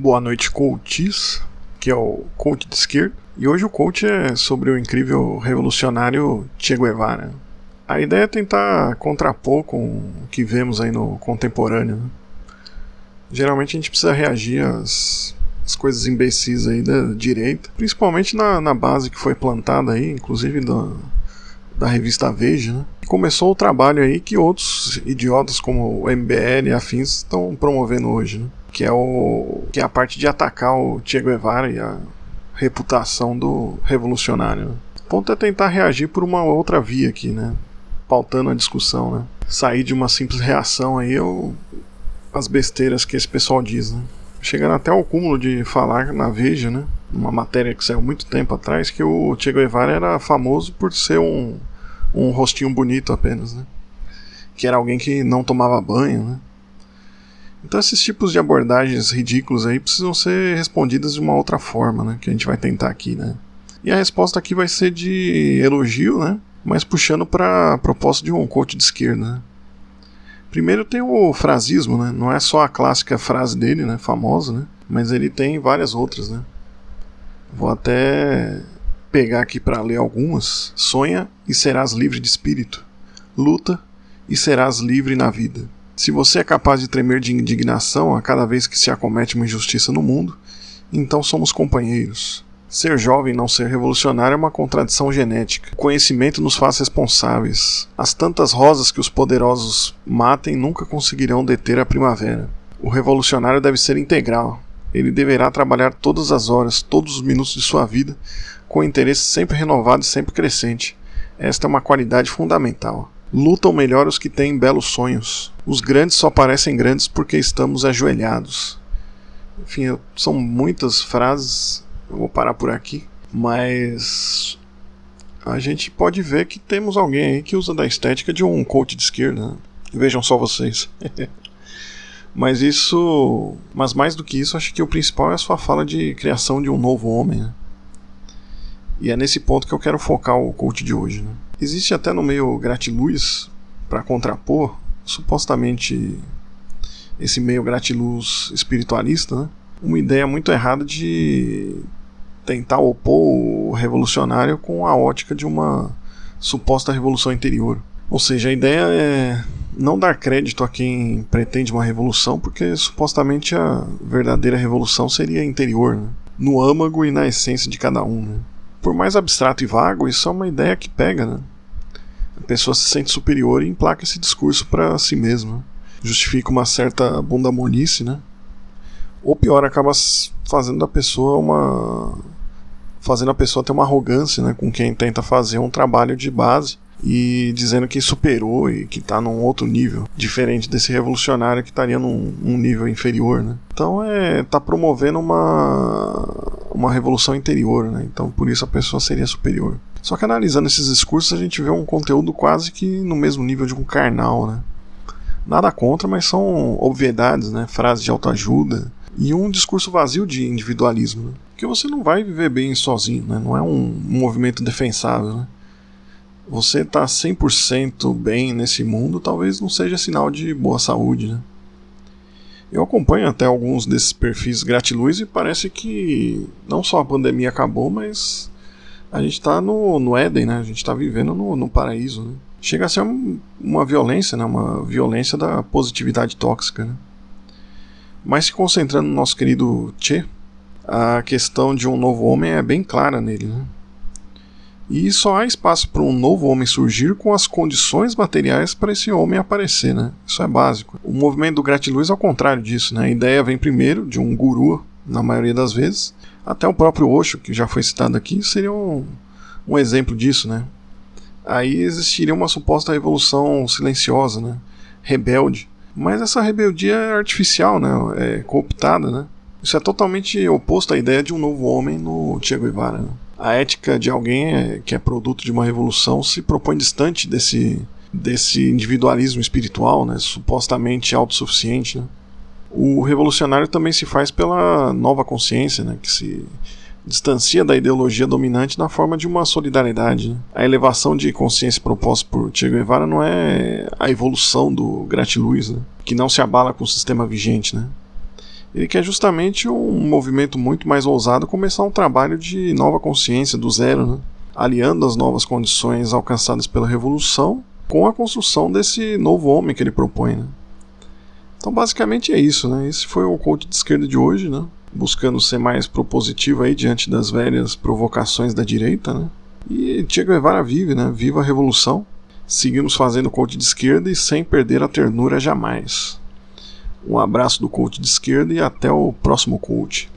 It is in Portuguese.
Boa noite, coaches, que é o coach de esquerda. E hoje o coach é sobre o incrível revolucionário Che Guevara. A ideia é tentar contrapor com o que vemos aí no contemporâneo. Né? Geralmente a gente precisa reagir às, às, coisas imbecis aí da direita, principalmente na, na base que foi plantada aí, inclusive da, da revista Veja, né? Começou o trabalho aí que outros idiotas como o MBL e afins estão promovendo hoje, né? Que é o que é a parte de atacar o Che Guevara e a reputação do revolucionário. Né? O ponto é tentar reagir por uma outra via aqui, né? Pautando a discussão, né? Sair de uma simples reação aí ou as besteiras que esse pessoal diz, né? Chegando até ao cúmulo de falar na Veja, né? Uma matéria que saiu muito tempo atrás, que o Che Guevara era famoso por ser um um rostinho bonito apenas, né? Que era alguém que não tomava banho, né? Então esses tipos de abordagens ridículos aí precisam ser respondidas de uma outra forma, né? Que a gente vai tentar aqui, né? E a resposta aqui vai ser de elogio, né? Mas puxando para a proposta de um coach de esquerda, né? Primeiro tem o frasismo, né? Não é só a clássica frase dele, né? Famosa, né? Mas ele tem várias outras, né? Vou até pegar aqui para ler algumas. Sonha e serás livre de espírito. Luta e serás livre na vida. Se você é capaz de tremer de indignação a cada vez que se acomete uma injustiça no mundo, então somos companheiros. Ser jovem e não ser revolucionário é uma contradição genética. O conhecimento nos faz responsáveis. As tantas rosas que os poderosos matem nunca conseguirão deter a primavera. O revolucionário deve ser integral. Ele deverá trabalhar todas as horas, todos os minutos de sua vida, com interesse sempre renovado e sempre crescente. Esta é uma qualidade fundamental. Lutam melhor os que têm belos sonhos. Os grandes só parecem grandes porque estamos ajoelhados. Enfim, são muitas frases, eu vou parar por aqui, mas a gente pode ver que temos alguém aí que usa da estética de um coach de esquerda. Né? Vejam só vocês. mas isso, mas mais do que isso, acho que o principal é a sua fala de criação de um novo homem. Né? E é nesse ponto que eu quero focar o coach de hoje. Né? Existe até no meio gratiluz para contrapor, supostamente esse meio gratiluz espiritualista, né? uma ideia muito errada de tentar opor o revolucionário com a ótica de uma suposta revolução interior. Ou seja, a ideia é não dar crédito a quem pretende uma revolução, porque supostamente a verdadeira revolução seria interior, né? no âmago e na essência de cada um. Né? por mais abstrato e vago, isso é uma ideia que pega, né? A pessoa se sente superior e emplaca esse discurso para si mesma. Justifica uma certa bundamonice, né? Ou pior, acaba fazendo a pessoa uma. fazendo a pessoa ter uma arrogância, né? Com quem tenta fazer um trabalho de base e dizendo que superou e que está num outro nível, diferente desse revolucionário que estaria num, num, nível inferior, né? Então é tá promovendo uma uma revolução interior, né? Então por isso a pessoa seria superior. Só que analisando esses discursos a gente vê um conteúdo quase que no mesmo nível de um carnal, né? Nada contra, mas são obviedades, né? Frases de autoajuda e um discurso vazio de individualismo, né? que você não vai viver bem sozinho, né? Não é um movimento defensável, né? você tá 100% bem nesse mundo, talvez não seja sinal de boa saúde, né? Eu acompanho até alguns desses perfis gratiluz e parece que não só a pandemia acabou, mas a gente está no, no Éden, né? A gente está vivendo no, no paraíso, né? Chega a ser um, uma violência, né? Uma violência da positividade tóxica, né? Mas se concentrando no nosso querido Che, a questão de um novo homem é bem clara nele, né? E só há espaço para um novo homem surgir com as condições materiais para esse homem aparecer, né? Isso é básico. O movimento do gratiluz é ao contrário disso, né? A ideia vem primeiro de um guru, na maioria das vezes. Até o próprio Osho, que já foi citado aqui, seria um, um exemplo disso, né? Aí existiria uma suposta revolução silenciosa, né? Rebelde. Mas essa rebeldia é artificial, né? É cooptada, né? Isso é totalmente oposto à ideia de um novo homem no Che Guevara. Né? a ética de alguém é, que é produto de uma revolução se propõe distante desse, desse individualismo espiritual, né, supostamente autossuficiente. Né. O revolucionário também se faz pela nova consciência, né, que se distancia da ideologia dominante na forma de uma solidariedade. Né. A elevação de consciência proposta por Che Guevara não é a evolução do gratiluz, né, que não se abala com o sistema vigente. Né. Ele quer justamente um movimento muito mais ousado começar um trabalho de nova consciência do zero, né? aliando as novas condições alcançadas pela revolução com a construção desse novo homem que ele propõe. Né? Então, basicamente é isso. Né? Esse foi o coach de esquerda de hoje, né? buscando ser mais propositivo aí diante das velhas provocações da direita. Né? E Che Guevara vive, né? viva a revolução. Seguimos fazendo coach de esquerda e sem perder a ternura jamais. Um abraço do coach de esquerda e até o próximo coach.